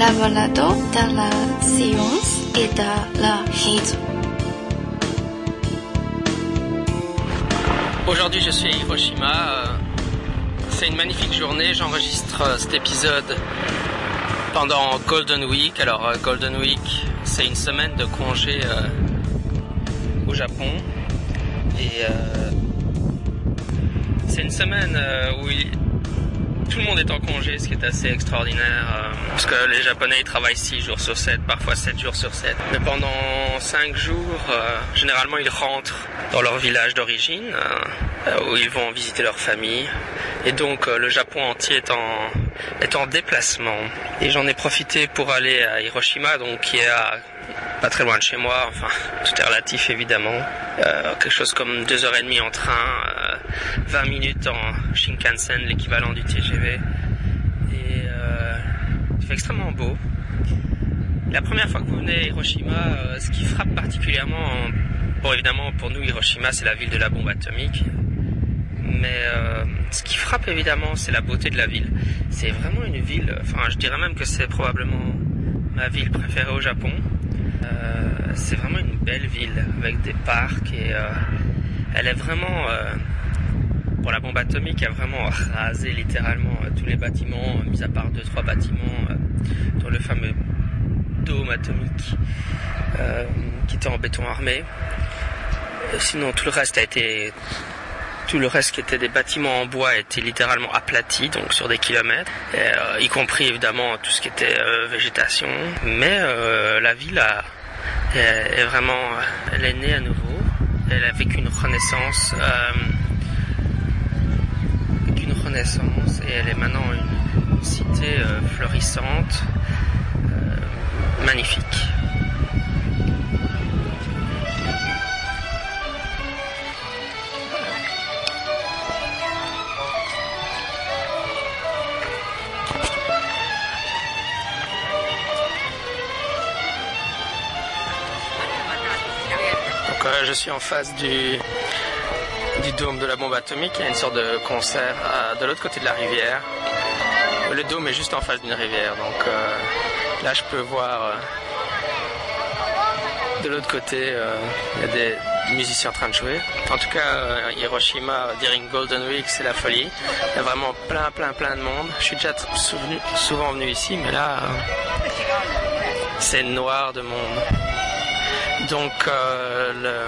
la balado de la science et de la raison. Aujourd'hui, je suis à Hiroshima. euh, C'est une magnifique journée. J'enregistre euh, cet épisode pendant Golden Week. Alors, euh, Golden Week, c'est une semaine de congé au Japon. Et c'est une semaine où il- tout le monde est en congé, ce qui est assez extraordinaire. euh, parce que les Japonais travaillent 6 jours sur 7, parfois 7 jours sur 7. Mais pendant 5 jours, euh, généralement ils rentrent dans leur village d'origine, euh, où ils vont visiter leur famille. Et donc le Japon entier est en, est en déplacement. Et j'en ai profité pour aller à Hiroshima, donc qui est à pas très loin de chez moi, enfin tout est relatif évidemment. Quelque chose comme deux heures et demie en train, 20 minutes en Shinkansen, l'équivalent du TGV. Et euh, il fait extrêmement beau. La première fois que vous venez à Hiroshima, euh, ce qui frappe particulièrement, bon évidemment pour nous Hiroshima c'est la ville de la bombe atomique, mais euh, ce qui frappe évidemment c'est la beauté de la ville. C'est vraiment une ville, enfin je dirais même que c'est probablement ma ville préférée au Japon. Euh, c'est vraiment une belle ville avec des parcs et elle est vraiment la bombe atomique a vraiment rasé littéralement euh, tous les bâtiments euh, mis à part deux trois bâtiments euh, dont le fameux dôme atomique qui était en béton armé sinon tout le reste a été tout le reste qui était des bâtiments en bois était littéralement aplati, donc sur des kilomètres, y compris évidemment tout ce qui était végétation. Mais la ville est, vraiment, elle est née à nouveau. Elle a vécu une renaissance, et elle est maintenant une, cité euh, florissante, euh, magnifique. Euh, je suis en face du, du dôme de la bombe atomique. Il y a une sorte de concert euh, de l'autre côté de la rivière. Le dôme est juste en face d'une rivière. Donc euh, là je peux voir euh, de l'autre côté, il y a des musiciens en train de jouer. En tout cas, Hiroshima, during Golden Week, c'est la folie. Il y a vraiment plein, plein, plein de monde. Je suis déjà souvent venu ici, mais là, c'est noir de monde. Donc le,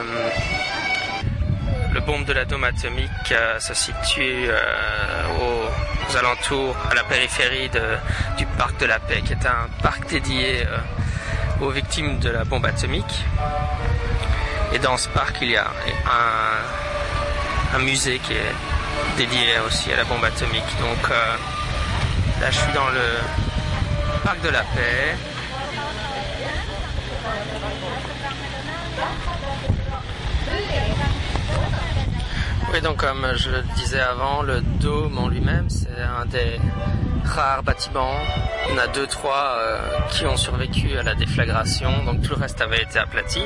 le bombe de l'atome atomique euh, se situe euh, aux, alentours, à la périphérie du parc de la paix, qui est un parc dédié euh, aux victimes de la bombe atomique. Et dans ce parc, il y a un, musée qui est dédié aussi à la bombe atomique. Donc là, je suis dans le parc de la paix. Donc comme je le disais avant, le dôme en lui-même, c'est un des rares bâtiments. En a deux, trois euh, qui ont survécu à la déflagration, donc tout le reste avait été aplati.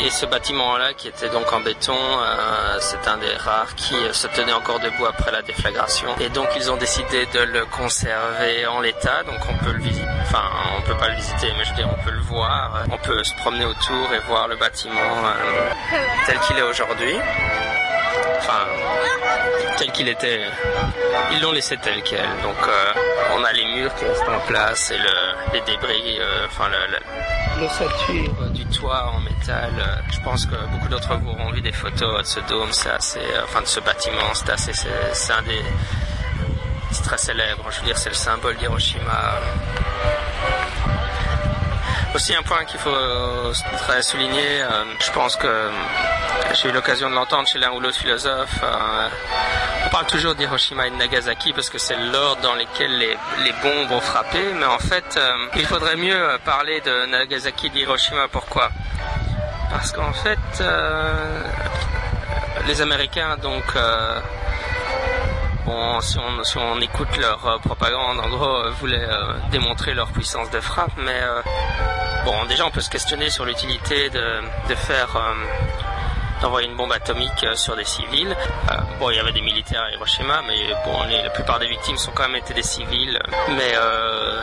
Et ce bâtiment-là, qui était donc en béton, euh, c'est un des rares qui euh, se tenait encore debout après la déflagration. Et donc ils ont décidé de le conserver en l'état, donc on peut le visiter. Enfin, on peut pas le visiter, mais je veux dire, on peut le voir. On peut se promener autour et voir le bâtiment euh, tel qu'il est aujourd'hui. Enfin, tel qu'il était. Ils l'ont laissé tel quel. Donc euh, on a les murs qui restent en place et le, les débris, euh, enfin le, le, l'ossature euh, du toit en métal. je pense que beaucoup d'entre vous auront vu des photos de ce dôme. C'est enfin de ce bâtiment. C'est assez, c'est un des, c'est très célèbre. Je veux dire, c'est le symbole d'Hiroshima. Aussi un point qu'il faut euh, souligner, euh, je pense que euh, j'ai eu l'occasion de l'entendre chez l'un ou l'autre philosophe. on parle toujours d'Hiroshima et de Nagasaki parce que c'est l'ordre dans lequel les, les bombes ont frappé, mais en fait, il faudrait mieux parler de Nagasaki et d'Hiroshima. Pourquoi? Parce qu'en fait, les Américains, donc, bon, si on, si on écoute leur euh, propagande, en gros, euh, voulaient euh, démontrer leur puissance de frappe, mais bon, déjà, on peut se questionner sur l'utilité de, de faire d'envoyer une bombe atomique sur des civils. Bon, il y avait des militaires militaire à Hiroshima, mais bon, la plupart des victimes sont quand même été des civils. Mais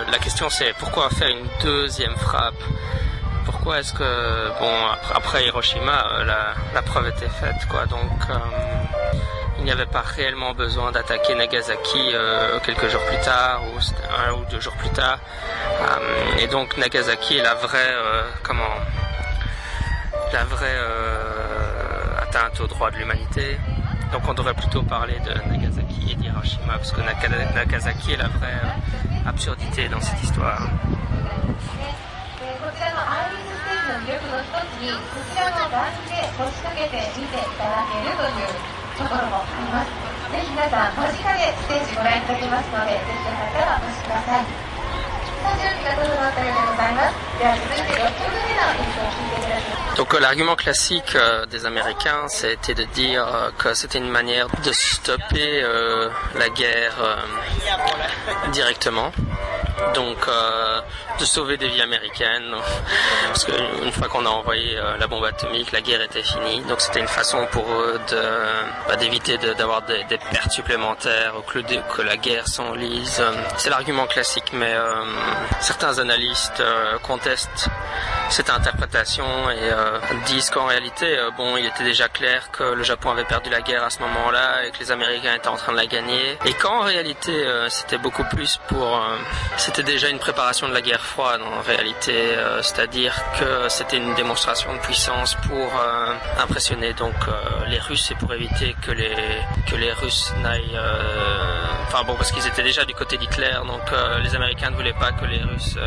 la question c'est pourquoi faire une deuxième frappe? Pourquoi est-ce que bon après, Hiroshima la, preuve était faite quoi? Donc il n'y avait pas réellement besoin d'attaquer Nagasaki quelques jours plus tard ou un ou deux jours plus tard et donc Nagasaki est la vraie comment la vraie euh, atteinte aux droits de l'humanité. Donc on devrait plutôt parler de Nagasaki et d'Hiroshima, parce que Nagasaki est la vraie euh, absurdité dans cette histoire. ぜひ皆さん間近でステージご覧いただきますので、ぜひよかったらお越しください。Donc euh, l'argument classique euh, des Américains, c'était de dire euh, que c'était une manière de stopper la guerre directement donc euh, de sauver des vies américaines parce qu'une fois qu'on a envoyé euh, la bombe atomique la guerre était finie. Donc c'était une façon pour eux bah, d'éviter d'avoir des, pertes supplémentaires ou que, que la guerre s'enlise. C'est l'argument classique mais euh, certains analystes contestent cette interprétation et disent qu'en réalité bon il était déjà clair que le Japon avait perdu la guerre à ce moment-là et que les Américains étaient en train de la gagner. Et qu'en réalité c'était beaucoup plus pour c'était déjà une préparation de la guerre froide en réalité, euh, c'est-à-dire que c'était une démonstration de puissance pour euh, impressionner donc euh, les Russes et pour éviter que les que les Russes n'aillent, enfin bon parce qu'ils étaient déjà du côté d'Hitler, donc les Américains ne voulaient pas que les Russes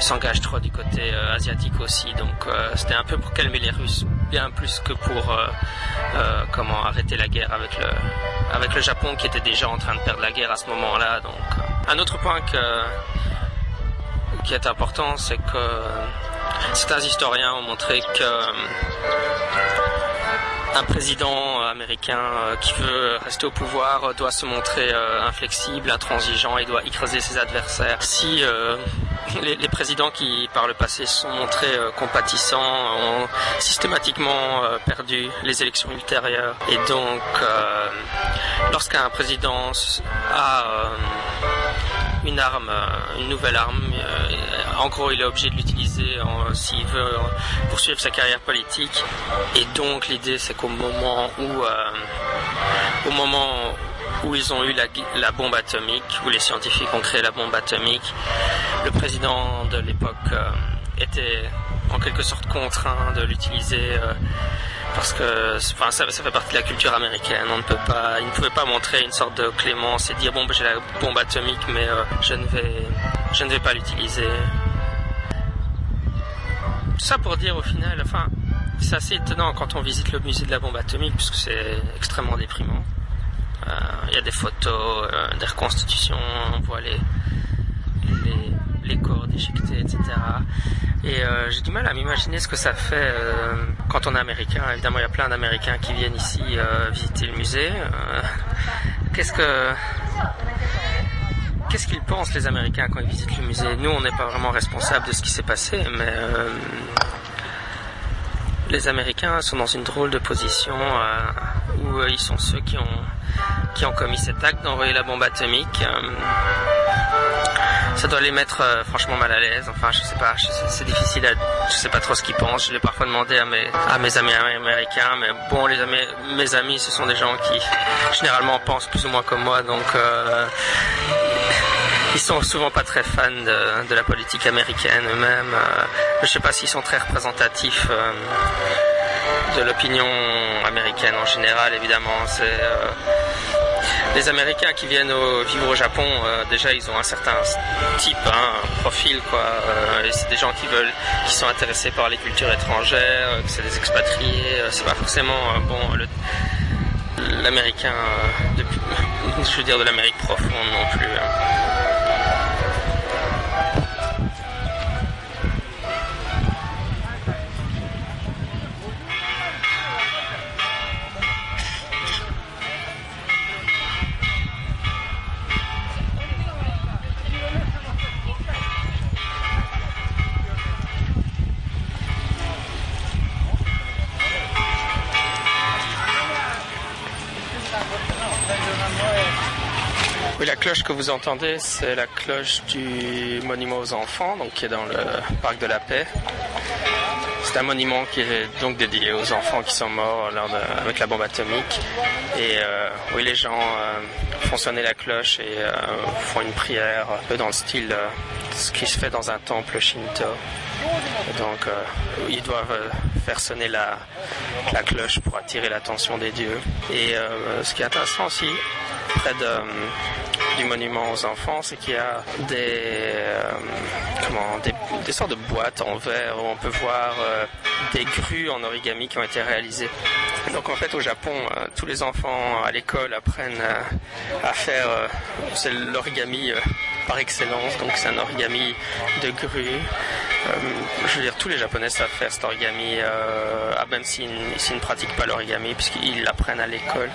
s'engagent trop du côté asiatique aussi. Donc c'était un peu pour calmer les Russes, bien plus que pour comment arrêter la guerre avec le avec le Japon qui était déjà en train de perdre la guerre à ce moment-là. Donc un autre point qui est important, c'est que certains historiens ont montré que euh, un président américain euh, qui veut rester au pouvoir doit se montrer euh, inflexible, intransigeant et doit écraser ses adversaires. Si les, présidents qui par le passé sont montrés compatissants ont systématiquement perdu les élections ultérieures et donc lorsqu'un président a une arme, euh, une nouvelle arme. Euh, en gros, il est obligé de l'utiliser s'il veut poursuivre sa carrière politique. Et donc, l'idée, c'est qu'au moment où, euh, au moment où ils ont eu la, bombe atomique, où les scientifiques ont créé la bombe atomique, le président de l'époque était en quelque sorte contraint de l'utiliser parce que enfin, ça, fait partie de la culture américaine. On ne peut pas, il ne pouvait pas montrer une sorte de clémence et dire bon, ben, j'ai la bombe atomique, mais euh, je ne vais, je ne vais pas l'utiliser. Ça pour dire au final, enfin, c'est assez étonnant quand on visite le musée de la bombe atomique, puisque c'est extrêmement déprimant. Euh, il y a des photos, euh, des reconstitutions, on voit les, les, les corps déchiquetés, etc. Et euh, j'ai du mal à m'imaginer ce que ça fait euh, quand on est américain. Évidemment, il y a plein d'Américains qui viennent ici euh, visiter le musée. Qu'est-ce que qu'est-ce qu'ils pensent les Américains quand ils visitent le musée? Nous, on n'est pas vraiment responsable de ce qui s'est passé, mais les Américains sont dans une drôle de position où ils sont ceux qui ont qui ont commis cet acte d'envoyer la bombe atomique ça doit les mettre euh, franchement mal à l'aise. Enfin, je sais pas, c'est difficile à, je sais pas trop ce qu'ils pensent. Je l'ai parfois demandé à mes, à mes amis américains, mais bon, les mes amis, ce sont des gens qui généralement pensent plus ou moins comme moi, donc euh, ils sont souvent pas très fans de, la politique américaine eux-mêmes. Euh, je sais pas s'ils sont très représentatifs de l'opinion américaine en général, évidemment. C'est les Américains qui viennent vivre au Japon, euh, déjà ils ont un certain type, hein, un profil quoi. Euh, c'est des gens qui veulent, qui sont intéressés par les cultures étrangères, euh, c'est des expatriés. c'est pas forcément bon l'américain, je veux dire de l'Amérique profonde non plus. Hein. Que vous entendez, c'est la cloche du monument aux enfants, donc qui est dans le parc de la Paix. C'est un monument qui est donc dédié aux enfants qui sont morts lors avec la bombe atomique. Et euh, oui, les gens euh, font sonner la cloche et euh, font une prière un peu dans le style de ce qui se fait dans un temple shinto. donc, ils doivent faire sonner la, la cloche pour attirer l'attention des dieux. Et ce qui est intéressant aussi, près de du monument aux enfants, c'est qu'il y a des, euh, comment, des, sortes de boîtes en verre où on peut voir euh, des grues en origami qui ont été réalisées. Donc en fait au Japon, euh, tous les enfants à l'école apprennent à faire c'est l'origami par excellence, donc c'est un origami de grue. je veux dire, tous les Japonais savent faire cet origami, ah, même s'ils, ne pratiquent pas l'origami, puisqu'ils l'apprennent à l'école.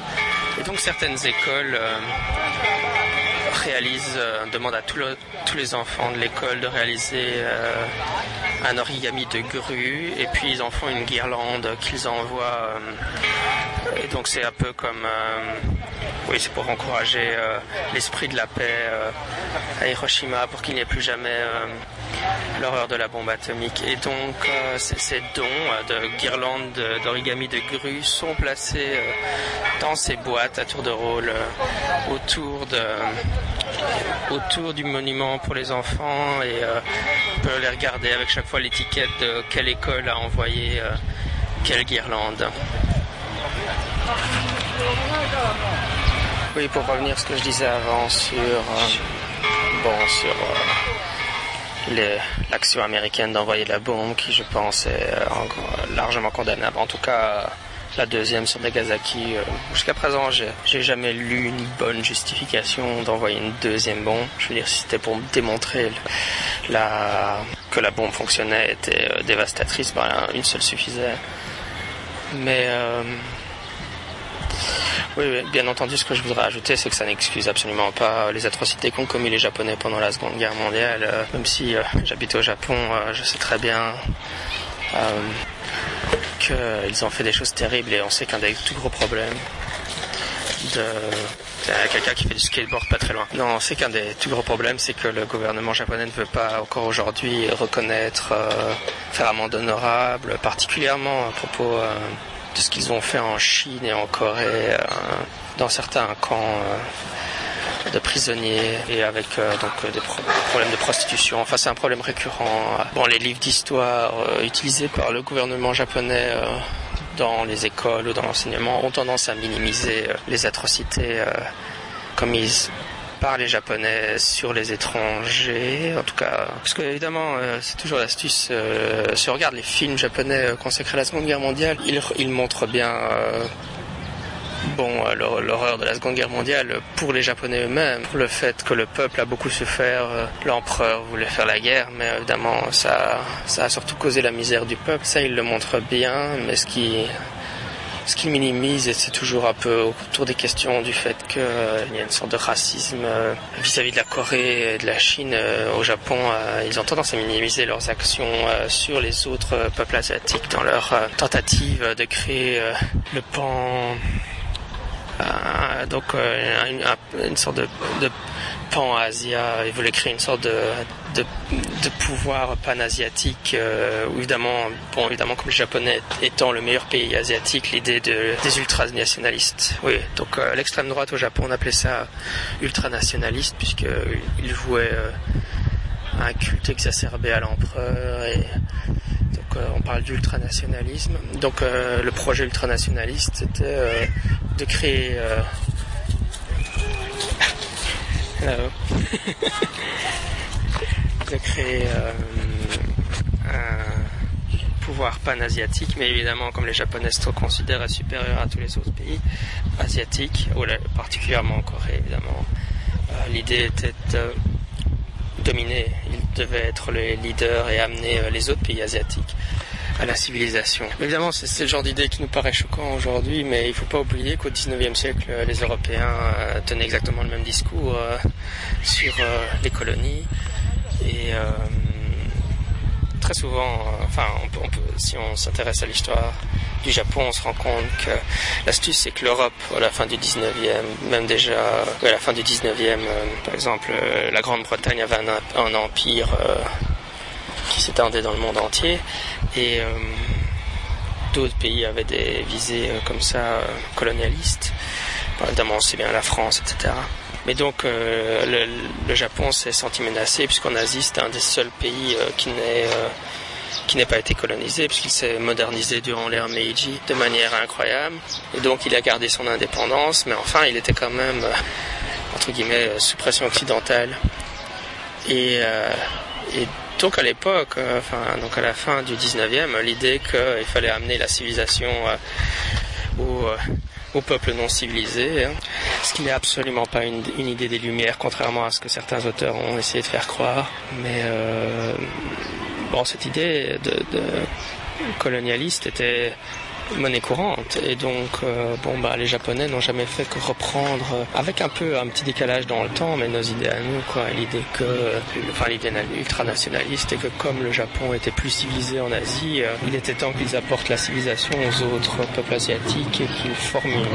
Et donc certaines écoles réalise, euh, demande à tous les enfants de l'école de réaliser euh, un origami de grue et puis ils en font une guirlande qu'ils envoient. Euh, et donc c'est un peu comme, oui, c'est pour encourager l'esprit de la paix à Hiroshima pour qu'il n'y ait plus jamais l'horreur de la bombe atomique. Et donc ces dons de guirlandes d'origami de grue sont placés dans ces boîtes à tour de rôle autour de autour du monument pour les enfants et euh, on peut les regarder avec chaque fois l'étiquette de quelle école a envoyé euh, quelle guirlande. Oui, pour revenir à ce que je disais avant sur, euh, bon, sur l'action américaine d'envoyer la bombe, qui je pense est largement condamnable. En tout cas, la deuxième sur Nagasaki. Euh, jusqu'à présent, j'ai jamais lu une bonne justification d'envoyer une deuxième bombe. Je veux dire, si c'était pour démontrer que la bombe fonctionnait, était euh, dévastatrice, ben, une seule suffisait. Mais euh, oui, bien entendu, ce que je voudrais ajouter, c'est que ça n'excuse absolument pas les atrocités qu'ont commis les Japonais pendant la Seconde Guerre mondiale. même si j'habite au Japon, je sais très bien qu'ils ont fait des choses terribles et on sait qu'un des tout gros problèmes de quelqu'un qui fait du skateboard pas très loin. Non, on sait qu'un des tout gros problèmes, c'est que le gouvernement japonais ne veut pas encore aujourd'hui reconnaître, euh, faire amende honorable, particulièrement à propos euh, de ce qu'ils ont fait en Chine et en Corée, euh, dans certains camps de prisonniers et avec euh, donc euh, des problèmes de prostitution. Enfin, c'est un problème récurrent. Bon, les livres d'histoire euh, utilisés par le gouvernement japonais dans les écoles ou dans l'enseignement ont tendance à minimiser les atrocités commises par les Japonais sur les étrangers, en tout cas, parce que évidemment, c'est toujours l'astuce. si on regarde les films japonais consacrés à la Seconde Guerre mondiale, ils, ils montrent bien bon, l'horreur de la Seconde Guerre mondiale pour les Japonais eux-mêmes, le fait que le peuple a beaucoup souffert, euh, l'empereur voulait faire la guerre, mais évidemment ça, ça a surtout causé la misère du peuple, ça il le montre bien, mais ce qui, ce qui minimise, c'est toujours un peu autour des questions du fait qu'il euh, y a une sorte de racisme euh, vis-à-vis de la Corée et de la Chine. au Japon, ils ont tendance à minimiser leurs actions sur les autres peuples asiatiques dans leur tentative de créer le pan euh, donc euh, une, sorte de, pan-Asia. Il voulait créer une sorte de, de, pouvoir pan-asiatique. Euh, évidemment, comme le Japonais étant le meilleur pays asiatique, l'idée de, des ultranationalistes. Oui, donc l'extrême droite au Japon, on appelait ça ultranationaliste, puisqu'il vouait un culte exacerbé à l'empereur donc on parle d'ultranationalisme. Donc le projet ultranationaliste c'était de créer euh, de créer euh, un pouvoir pan-asiatique, mais évidemment, comme les Japonais se considèrent supérieurs à tous les autres pays asiatiques, ou particulièrement en Corée, évidemment, euh, l'idée était de dominer. Ils devaient être les leaders et amener les autres pays asiatiques à la civilisation. Évidemment, c'est le genre d'idée qui nous paraît choquant aujourd'hui, mais il ne faut pas oublier qu'au 19e siècle, les Européens euh, tenaient exactement le même discours euh, sur euh, les colonies. Et très souvent, enfin, on peut, si on s'intéresse à l'histoire du Japon, on se rend compte que l'astuce c'est que l'Europe, à la fin du 19e, même déjà à la fin du 19e, par exemple, la Grande-Bretagne avait un, empire qui s'étendait dans le monde entier et d'autres pays avaient des visées comme ça colonialistes, notamment c'est bien la France, etc. Mais donc le, le, Japon s'est senti menacé puisqu'en Asie c'était un des seuls pays qui n'est qui n'a pas été colonisé puisqu'il s'est modernisé durant l'ère Meiji de manière incroyable. Et donc il a gardé son indépendance, mais enfin il était quand même, euh, entre guillemets, euh, sous pression occidentale. Et, euh, et donc à l'époque, enfin donc à la fin du 19e, l'idée qu'il fallait amener la civilisation au, au peuple non civilisé, hein, ce qui n'est absolument pas une, idée des Lumières, contrairement à ce que certains auteurs ont essayé de faire croire. Mais bon, cette idée de, colonialiste était monnaie courante. Et donc euh, bon bah les japonais n'ont jamais fait que reprendre euh, avec un peu un petit décalage dans le temps mais nos idées à nous quoi. L'idée que enfin l'idée ultranationaliste et que comme le Japon était plus civilisé en Asie euh, il était temps qu'ils apportent la civilisation aux autres peuples asiatiques et qu'ils forment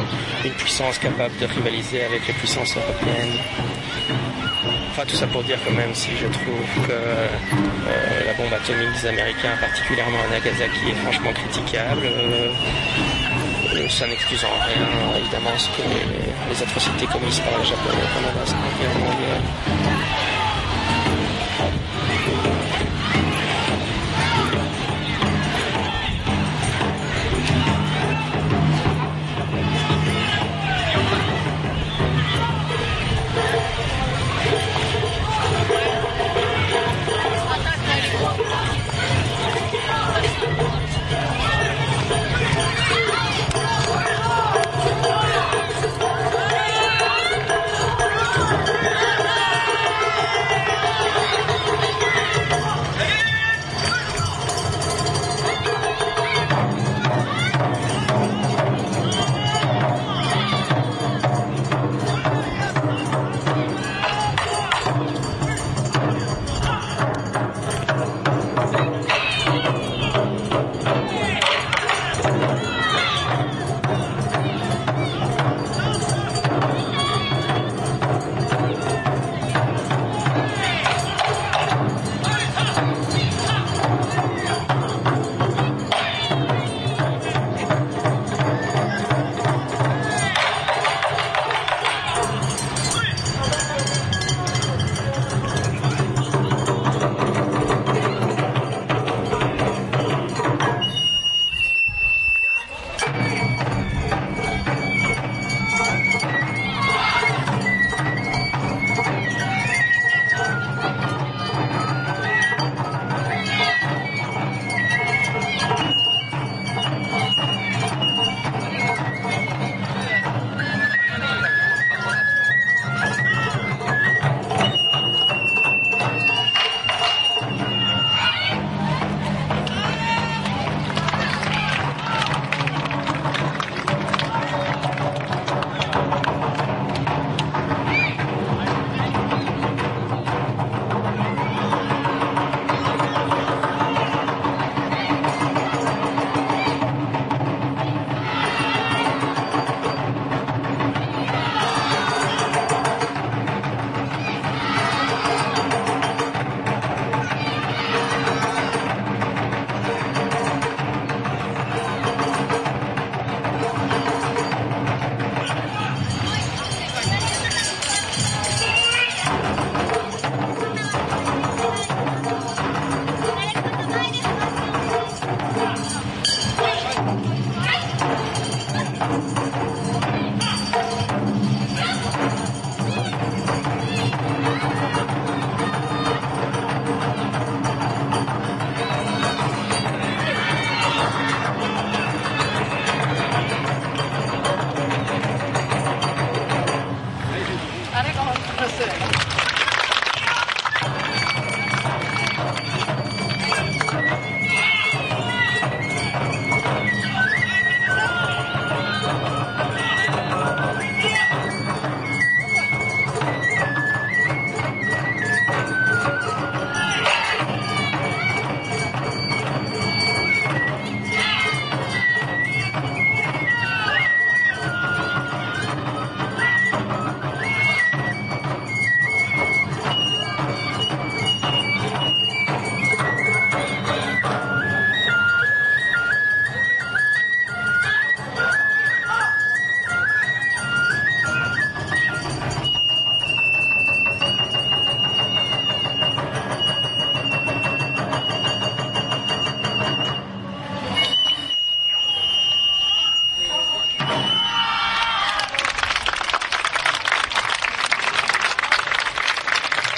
une puissance capable de rivaliser avec les puissances européennes Enfin, tout ça pour dire que même si je trouve que euh, la bombe atomique des Américains, particulièrement à Nagasaki, est franchement critiquable, euh, ça n'excuse en rien, évidemment, ce que les, les atrocités commises par les Japonais pendant la Seconde Guerre mondiale.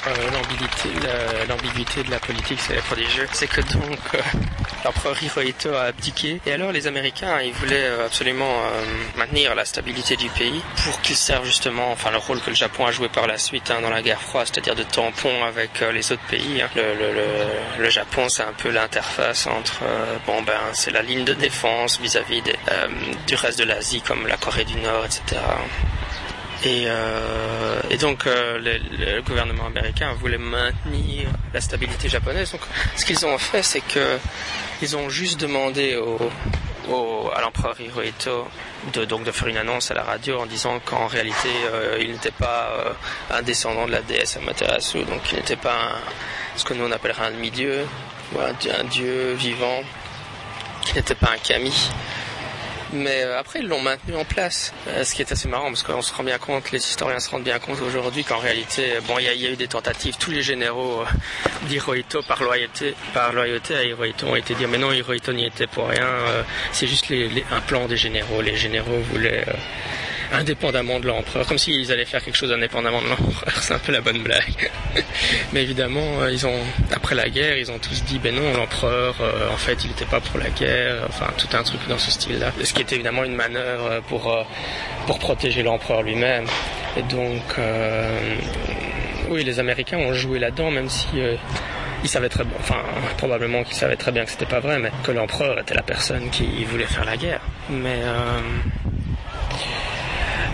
Euh, l'ambiguïté de la politique, c'est prodigieux. C'est que donc euh, l'empereur Hirohito a abdiqué et alors les Américains, ils voulaient absolument maintenir la stabilité du pays pour qu'il serve justement, enfin le rôle que le Japon a joué par la suite hein, dans la guerre froide, c'est-à-dire de tampon avec les autres pays. Hein. Le, Japon, c'est un peu l'interface entre, bon ben, c'est la ligne de défense vis-à-vis du reste de l'Asie comme la Corée du Nord, etc. Et, euh, et donc euh, le, gouvernement américain voulait maintenir la stabilité japonaise. Donc ce qu'ils ont fait, c'est que ils ont juste demandé au, à l'empereur Hirohito de, donc de faire une annonce à la radio en disant qu'en réalité euh, il n'était pas un descendant de la déesse Amaterasu, donc il n'était pas ce que nous on appellerait un demi-dieu, un dieu vivant, qui n'était pas un kami. Mais euh, après, ils l'ont maintenu en place. Euh, ce qui est assez marrant, parce qu'on se rend bien compte, les historiens se rendent bien compte aujourd'hui qu'en réalité, bon, il y, a eu des tentatives. Tous les généraux euh, d'Hirohito, par loyauté, par loyauté à Hirohito, ont été dire, mais non, Hirohito n'y était pour rien. c'est juste un plan des généraux. Les généraux voulaient indépendamment de l'empereur, comme s'ils allaient faire quelque chose indépendamment de l'empereur. C'est un peu la bonne blague. Mais évidemment, euh, ils ont après la guerre, ils ont tous dit ben non, l'empereur, euh, en fait, il n'était pas pour la guerre. Enfin, tout un truc dans ce style-là. Ce qui était évidemment une manœuvre pour euh, pour protéger l'empereur lui-même. Et donc, oui, les Américains ont joué là-dedans, même si ils savaient très bien, enfin probablement qu'ils savaient très bien que c'était pas vrai, mais que l'empereur était la personne qui voulait faire la guerre. Mais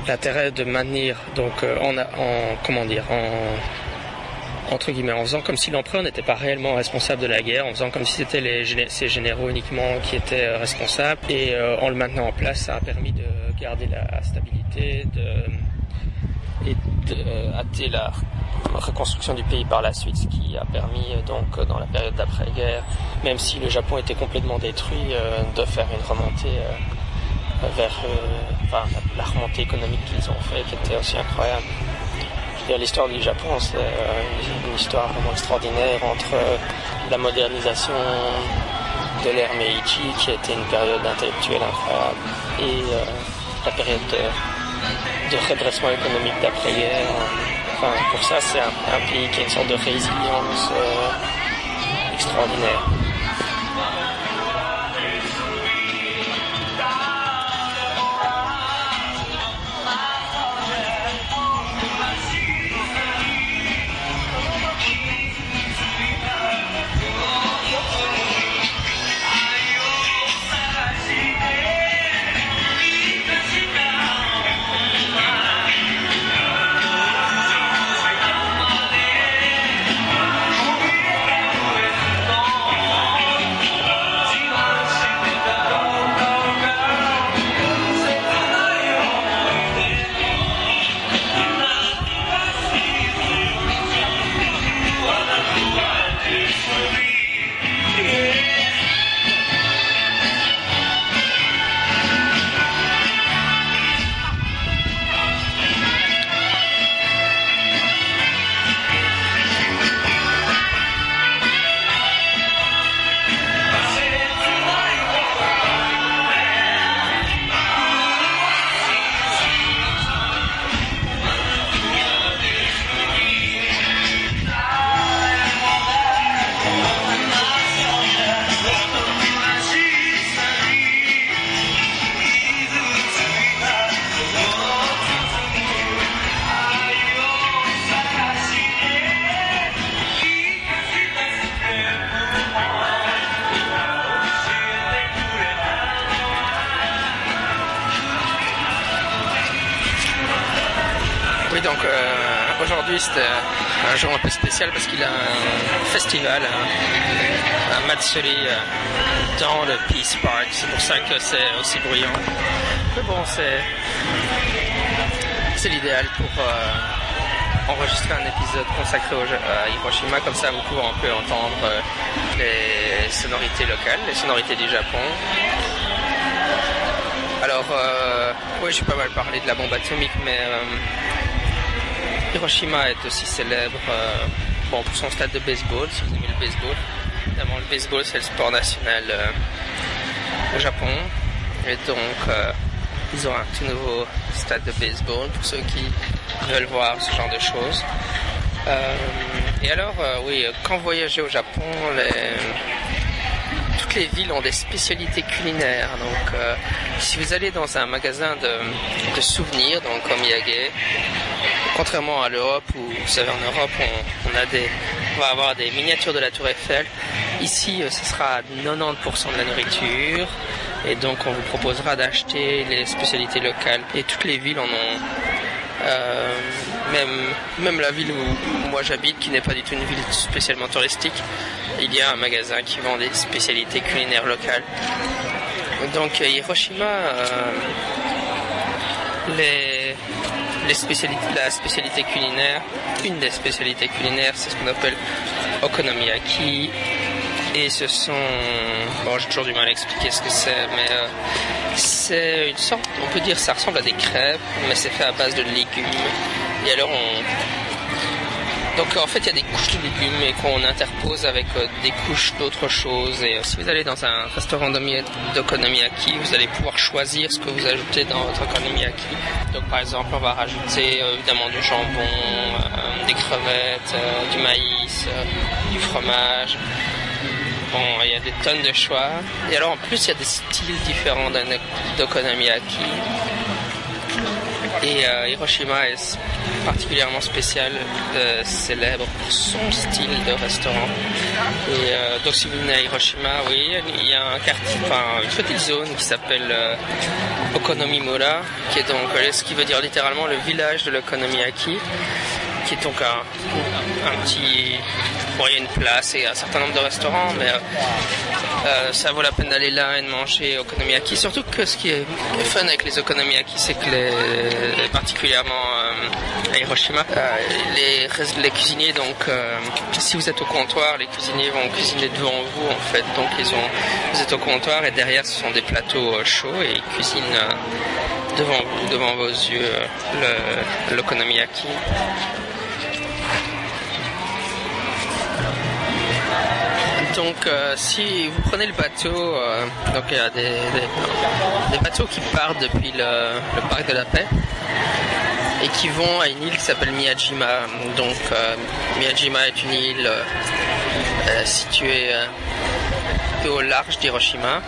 l'intérêt de maintenir donc euh, en, en comment dire en entre guillemets en faisant comme si l'empereur n'était pas réellement responsable de la guerre, en faisant comme si c'était les ces généraux uniquement qui étaient euh, responsables. Et euh, en le maintenant en place, ça a permis de garder la stabilité, de et de la reconstruction du pays par la suite, ce qui a permis donc dans la période d'après-guerre, même si le Japon était complètement détruit, de faire une remontée vers enfin, la remontée économique qu'ils ont fait qui était aussi incroyable. L'histoire du Japon, c'est euh, une histoire vraiment extraordinaire entre euh, la modernisation de l'ère Meiji, qui a été une période intellectuelle incroyable, et euh, la période de, redressement économique d'après-guerre. Enfin, pour ça, c'est un, pays qui a une sorte de résilience extraordinaire. Parce qu'il a un festival, un, un Matsuri euh, dans le Peace Park. C'est pour ça que c'est aussi bruyant. Mais bon, c'est c'est l'idéal pour euh, enregistrer un épisode consacré à Hiroshima. Comme ça, vous pouvez un entendre euh, les sonorités locales, les sonorités du Japon. Alors, oui, j'ai pas mal parlé de la bombe atomique, mais Hiroshima est aussi célèbre euh, bon, pour son stade de baseball, si vous aimez le baseball. Évidemment, le baseball, c'est le sport national euh, au Japon. Et donc, euh, ils ont un tout nouveau stade de baseball pour ceux qui veulent voir ce genre de choses. Et alors, oui, quand vous voyagez au Japon, toutes les villes ont des spécialités culinaires. Donc, si vous allez dans un magasin de, souvenirs, donc comme Miyage, contrairement à l'Europe où, vous savez, en Europe, on, a des, on va avoir des miniatures de la Tour Eiffel. Ici, ce sera 90% de la nourriture. Et donc, on vous proposera d'acheter les spécialités locales. Et toutes les villes en ont euh, même, même la ville où, moi j'habite, qui n'est pas du tout une ville spécialement touristique, il y a un magasin qui vend des spécialités culinaires locales. Donc euh, Hiroshima, euh, les, la spécialité culinaire, une des spécialités culinaires, c'est ce qu'on appelle okonomiyaki. Et ce sont, bon j'ai toujours du mal à expliquer ce que c'est, mais c'est une sorte, on peut dire, ça ressemble à des crêpes, mais c'est fait à base de légumes. Et alors on, donc en fait il y a des couches de légumes et qu'on interpose avec euh, des couches d'autres choses. Et euh, si vous allez dans un restaurant d'okonomiyaki, vous allez pouvoir choisir ce que vous ajoutez dans votre okonomiyaki. Donc par exemple on va rajouter euh, évidemment du jambon, des crevettes, du maïs, du fromage. Bon, il y a des tonnes de choix. Et alors en plus, il y a des styles différents d'okonomiyaki. Et Hiroshima est particulièrement spécial, euh, célèbre pour son style de restaurant. Et euh, donc si vous venez à Hiroshima, oui, il y a un quartier, enfin, une petite zone qui s'appelle Okonomimura, qui est donc ce qui veut dire littéralement le village de l'okonomiyaki, qui est donc un, petit Bon, il y a une place et un certain nombre de restaurants, mais euh, euh, ça vaut la peine d'aller là et de manger okonomiyaki. Surtout que ce qui est fun avec les okonomiyaki, c'est que les, particulièrement euh, à Hiroshima, les, les, cuisiniers, donc si vous êtes au comptoir, les cuisiniers vont cuisiner devant vous en fait. Donc ils ont, vous êtes au comptoir et derrière ce sont des plateaux chauds et ils cuisinent devant vous, devant vos yeux, l'okonomiyaki. Donc, euh, si vous prenez le bateau, euh, donc il y a des, bateaux qui partent depuis le, parc de la Paix et qui vont à une île qui s'appelle Miyajima. Donc, euh, Miyajima est une île située au large d'Hiroshima.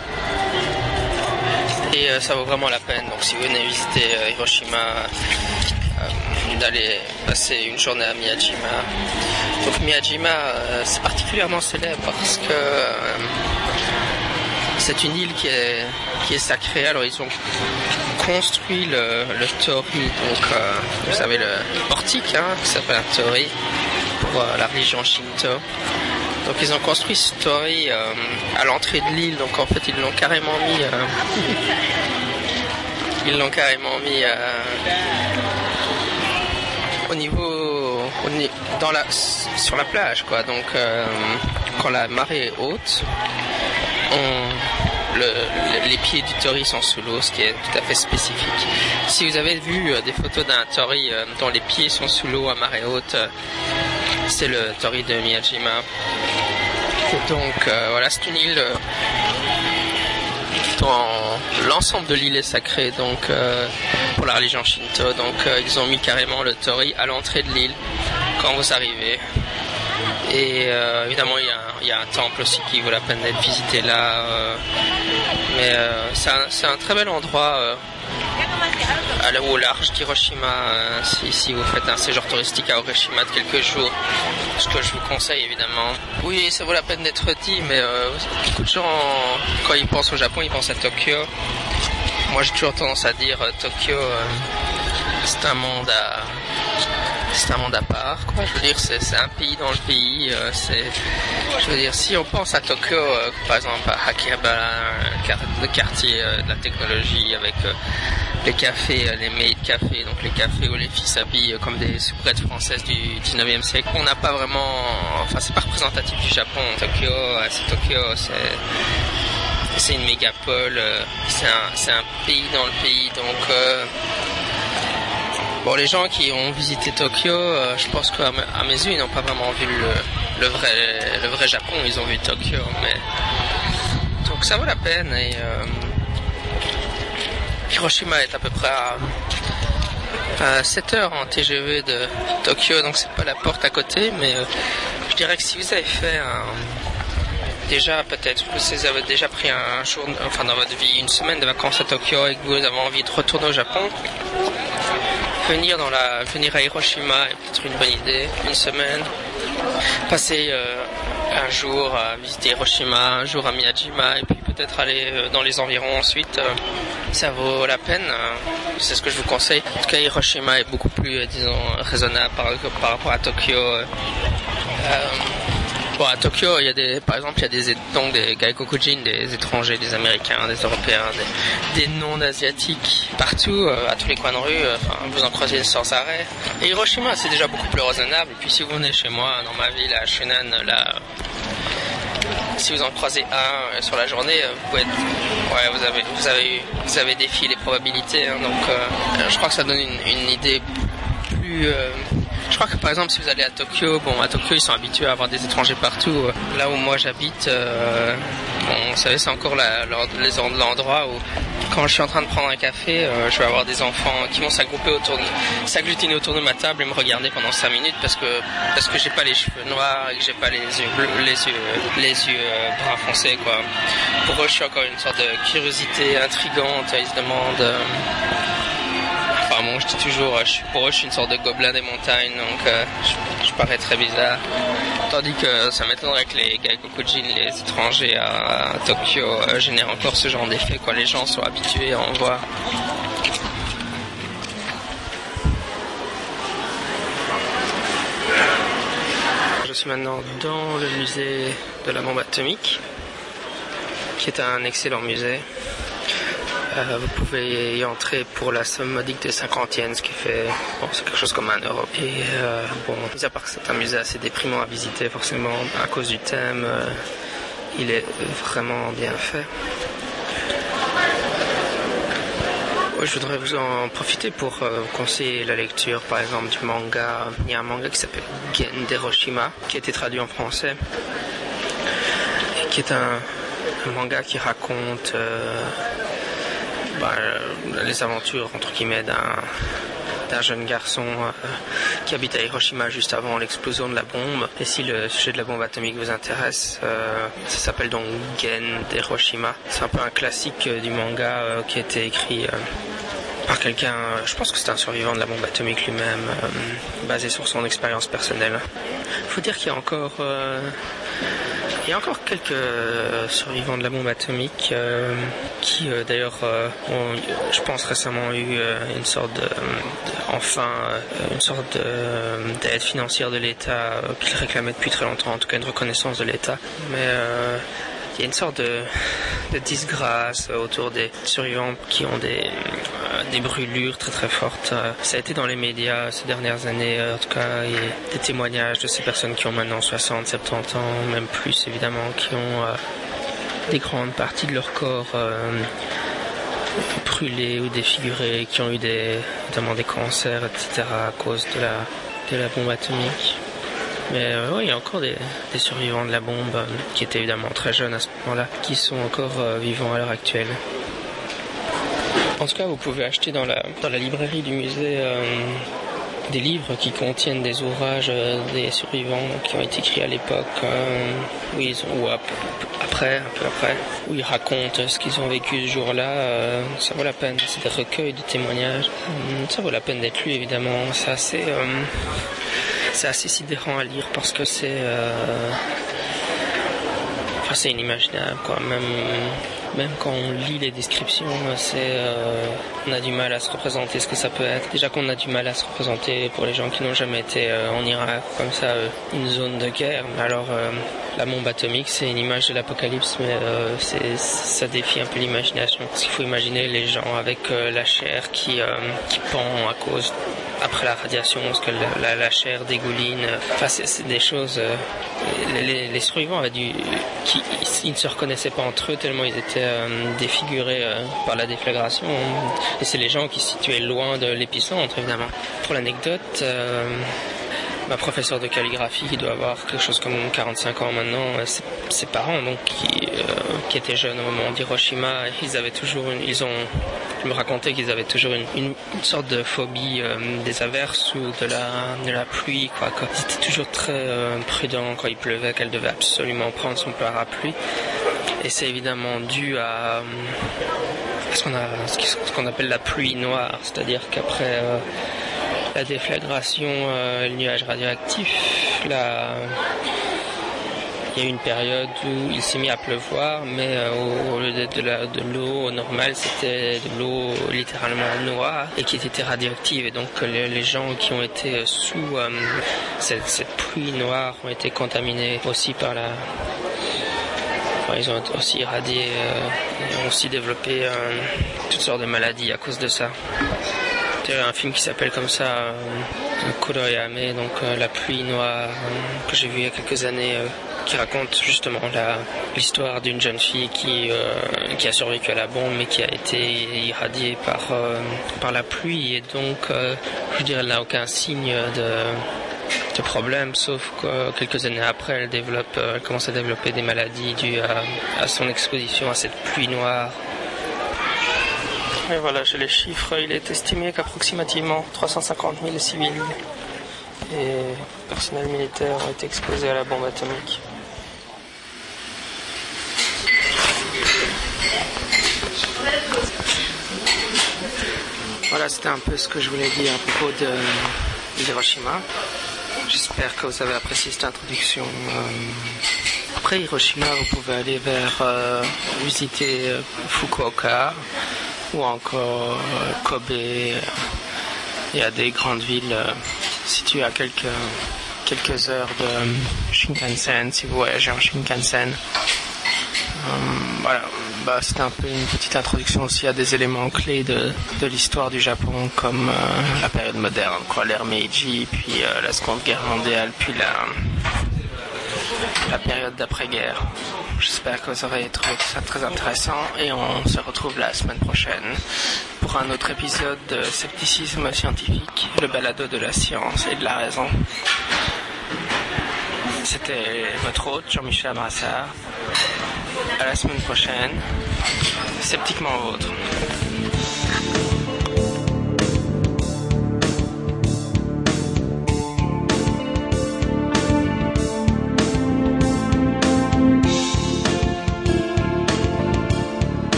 Et ça vaut vraiment la peine. Donc, si vous venez visiter Hiroshima, d'aller passer une journée à Miyajima. Donc Miyajima, euh, c'est particulièrement célèbre parce que euh, c'est une île qui est, qui est sacrée. Alors ils ont construit le, tori, donc euh, vous savez le portique hein, qui s'appelle un tori pour la religion Shinto. Donc ils ont construit ce tori à l'entrée de l'île, donc en fait ils l'ont carrément mis, ils l'ont carrément mis au niveau, dans la, sur la plage, quoi. Donc, euh, quand la marée est haute, les pieds du tori sont sous l'eau, ce qui est tout à fait spécifique. Si vous avez vu euh, des photos d'un tori euh, dont les pieds sont sous l'eau à marée haute, c'est le tori de Miyajima. donc voilà, c'est une île l'ensemble de l'île est sacré donc pour la religion Shinto. Donc euh, ils ont mis carrément le tori à l'entrée de l'île quand vous arrivez. Et euh, évidemment il y, a, un temple aussi qui vaut la peine d'être visité là. mais c'est un, très bel endroit au large d'Hiroshima, euh, si, vous faites un séjour touristique à Hiroshima de quelques jours, ce que je vous conseille évidemment. Oui, ça vaut la peine d'être dit, mais euh, beaucoup de gens, quand ils pensent au Japon, ils pensent à Tokyo. Moi, j'ai toujours tendance à dire euh, Tokyo, c'est un monde à c'est un monde à part, quoi. Je veux dire, c'est un pays dans le pays. c'est, je veux dire, si on pense à Tokyo, par exemple à Akihabara, le quartier de la technologie avec les cafés, euh, les made cafés, donc les cafés où les filles s'habillent euh, comme des soubrettes françaises du 19e siècle. On n'a pas vraiment, enfin c'est pas représentatif du Japon. Tokyo, euh, c'est Tokyo, c'est c'est une mégapole, c'est un, pays dans le pays. Donc, bon, les gens qui ont visité Tokyo, je pense qu'à mes yeux, ils n'ont pas vraiment vu le, vrai, Japon, ils ont vu Tokyo. Mais... Donc, ça vaut la peine. Hiroshima est à peu près à à 7 heures en TGV de Tokyo, donc c'est pas la porte à côté, mais euh, je dirais que si vous avez fait un, déjà peut-être vous avez déjà pris un jour, enfin dans votre vie, une semaine de vacances à Tokyo et que vous avez envie de retourner au Japon, venir dans la, venir à Hiroshima est peut-être une bonne idée, une semaine, passer euh, un jour à visiter Hiroshima, un jour à Miyajima, et puis peut-être aller euh, dans les environs ensuite. Euh, ça vaut la peine, c'est ce que je vous conseille. En tout cas, Hiroshima est beaucoup plus, disons, raisonnable par, par rapport à Tokyo. Bon, à Tokyo, il y a des, par exemple, il y a des, donc des gaikokujin, des étrangers, des Américains, des Européens, des, non-asiatiques, partout, euh, à tous les coins de rue, euh, vous en croisez sans arrêt. Et Hiroshima, c'est déjà beaucoup plus raisonnable. Et puis si vous venez chez moi, dans ma ville, à Shunan, là, si vous en croisez un euh, sur la journée, vous être, ouais, vous avez, vous avez, vous avez défié les probabilités. Hein, donc, je crois que ça donne une idée plus je crois que par exemple si vous allez à Tokyo, bon à Tokyo ils sont habitués à avoir des étrangers partout. Là où moi j'habite, euh, bon, vous c'est encore l'endroit où quand je suis en train de prendre un café, euh, je vais avoir des enfants qui vont s'agglutiner autour de ma table et me regarder pendant 5 minutes parce que parce que j'ai pas les cheveux noirs et que j'ai pas les yeux bleus, les yeux les yeux euh, brun foncés quoi. Pour eux je suis encore une sorte de curiosité intrigante. Ils se demandent je dis toujours, je suis, pour eux, je suis une sorte de gobelin des montagnes, donc euh, je, parais très bizarre. Tandis que ça m'étonnerait que les Gaikokujin, les étrangers à, Tokyo, euh, génèrent encore ce genre d'effet, quoi. Les gens sont habitués à en voir. Je suis maintenant dans le musée de la bombe atomique, qui est un excellent musée. Euh, vous pouvez y entrer pour la somme modique de 50 yens, ce qui fait bon, c'est quelque chose comme un euro. Et euh, bon, mis à part que c'est un musée assez déprimant à visiter, forcément, à cause du thème, euh, il est vraiment bien fait. je voudrais vous en profiter pour conseiller la lecture, par exemple, du manga. Il y a un manga qui s'appelle Gen Hiroshima, qui a été traduit en français, qui est un, manga qui raconte bah, les aventures entre guillemets d'un jeune garçon euh, qui habite à Hiroshima juste avant l'explosion de la bombe. Et si le sujet de la bombe atomique vous intéresse, euh, ça s'appelle donc Gen d'Hiroshima. C'est un peu un classique euh, du manga qui a été écrit par quelqu'un, je pense que c'est un survivant de la bombe atomique lui-même, basé sur son expérience personnelle. Faut dire qu'il y a encore il y a encore quelques euh, survivants de la bombe atomique euh, qui, euh, d'ailleurs, ont, je pense récemment eu une sorte de, enfin, une sorte d'aide financière de l'État qu'ils réclamaient depuis très longtemps, en tout cas une reconnaissance de l'État. Mais il y a une sorte de, disgrâce autour des survivants qui ont des, euh, brûlures très très fortes. Euh, ça a été dans les médias ces dernières années, euh, en tout cas, il des témoignages de ces personnes qui ont maintenant 60, 70 ans, même plus évidemment, qui ont des grandes parties de leur corps brûlées ou défigurées, qui ont eu des, notamment des cancers, etc. à cause de la bombe atomique. Mais euh, oui, il y a encore des, survivants de la bombe euh, qui étaient évidemment très jeunes à ce moment-là, qui sont encore euh, vivants à l'heure actuelle. En tout cas, vous pouvez acheter dans la, dans la librairie du musée des livres qui contiennent des ouvrages des survivants qui ont été écrits à l'époque, ou après, un peu après, où ils racontent ce qu'ils ont vécu ce jour-là. ça vaut la peine, c'est des recueils de témoignages. ça vaut la peine d'être lu, évidemment. C'est assez c'est assez sidérant à lire parce que c'est euh, enfin, c'est inimaginable quoi. Même même quand on lit les descriptions euh, on a du mal à se représenter ce que ça peut être. Déjà qu'on a du mal à se représenter pour les gens qui n'ont jamais été euh, en Irak comme ça une zone de guerre. Alors la bombe atomique c'est une image de l'apocalypse mais ça défie un peu l'imagination. Parce qu'il faut imaginer les gens avec la chair qui qui pend à cause après la radiation, parce que la, chair dégouline. Enfin, c'est des choses. Euh, les, survivants avaient dû, qui, ils ne se reconnaissaient pas entre eux tellement ils étaient euh, défigurés euh, par la déflagration. Et c'est les gens qui se situaient loin de l'épicentre, évidemment. Pour l'anecdote. ma professeure de calligraphie qui doit avoir quelque chose comme 45 ans maintenant, ses, parents donc qui, qui étaient jeunes au moment d'Hiroshima, ils avaient toujours ils ont me racontaient qu'ils avaient toujours une, sorte de phobie des averses ou de la, de la pluie. Quoi. Ils étaient toujours très prudents quand il pleuvait, qu'elle devait absolument prendre son parapluie. Et c'est évidemment dû à, ce qu'on ce qu'on appelle la pluie noire, c'est-à-dire qu'après la déflagration, le nuage radioactif, la il y a eu une période où il s'est mis à pleuvoir, mais euh, au lieu de, l'eau normale, c'était de l'eau littéralement noire et qui était radioactive. Et donc les, gens qui ont été sous euh, cette, pluie noire ont été contaminés aussi par la... ils ont aussi irradié, euh, ont aussi développé toutes sortes de maladies à cause de ça. Il y a un film qui s'appelle comme ça, Kuroyame, donc la pluie noire, que j'ai vu il y a quelques années qui raconte justement l'histoire d'une jeune fille qui, euh, qui a survécu à la bombe mais qui a été irradiée par, euh, par la pluie et donc euh, je dirais elle n'a aucun signe de, de problème sauf que quelques années après elle développe elle commence à développer des maladies dues à, à son exposition à cette pluie noire et voilà, j'ai les chiffres. Il est estimé qu'approximativement 350 000 civils et personnel militaire ont été exposés à la bombe atomique. Voilà, c'était un peu ce que je voulais dire à propos de Hiroshima. J'espère que vous avez apprécié cette introduction. Euh, après Hiroshima, vous pouvez aller vers euh, visiter euh, Fukuoka ou encore Kobe. Il y a des grandes villes situées à quelques, quelques heures de Shinkansen si vous voyagez en Shinkansen. Voilà, bah, c'était un peu une petite introduction aussi à des éléments clés de, de l'histoire du Japon, comme euh, la période moderne, quoi, l'ère Meiji, puis euh, la Seconde Guerre mondiale, puis la, la période d'après-guerre. J'espère que vous aurez trouvé ça très intéressant et on se retrouve la semaine prochaine pour un autre épisode de Scepticisme scientifique, le balado de la science et de la raison. C'était votre hôte Jean-Michel Brassard. À la semaine prochaine. Sceptiquement vôtre.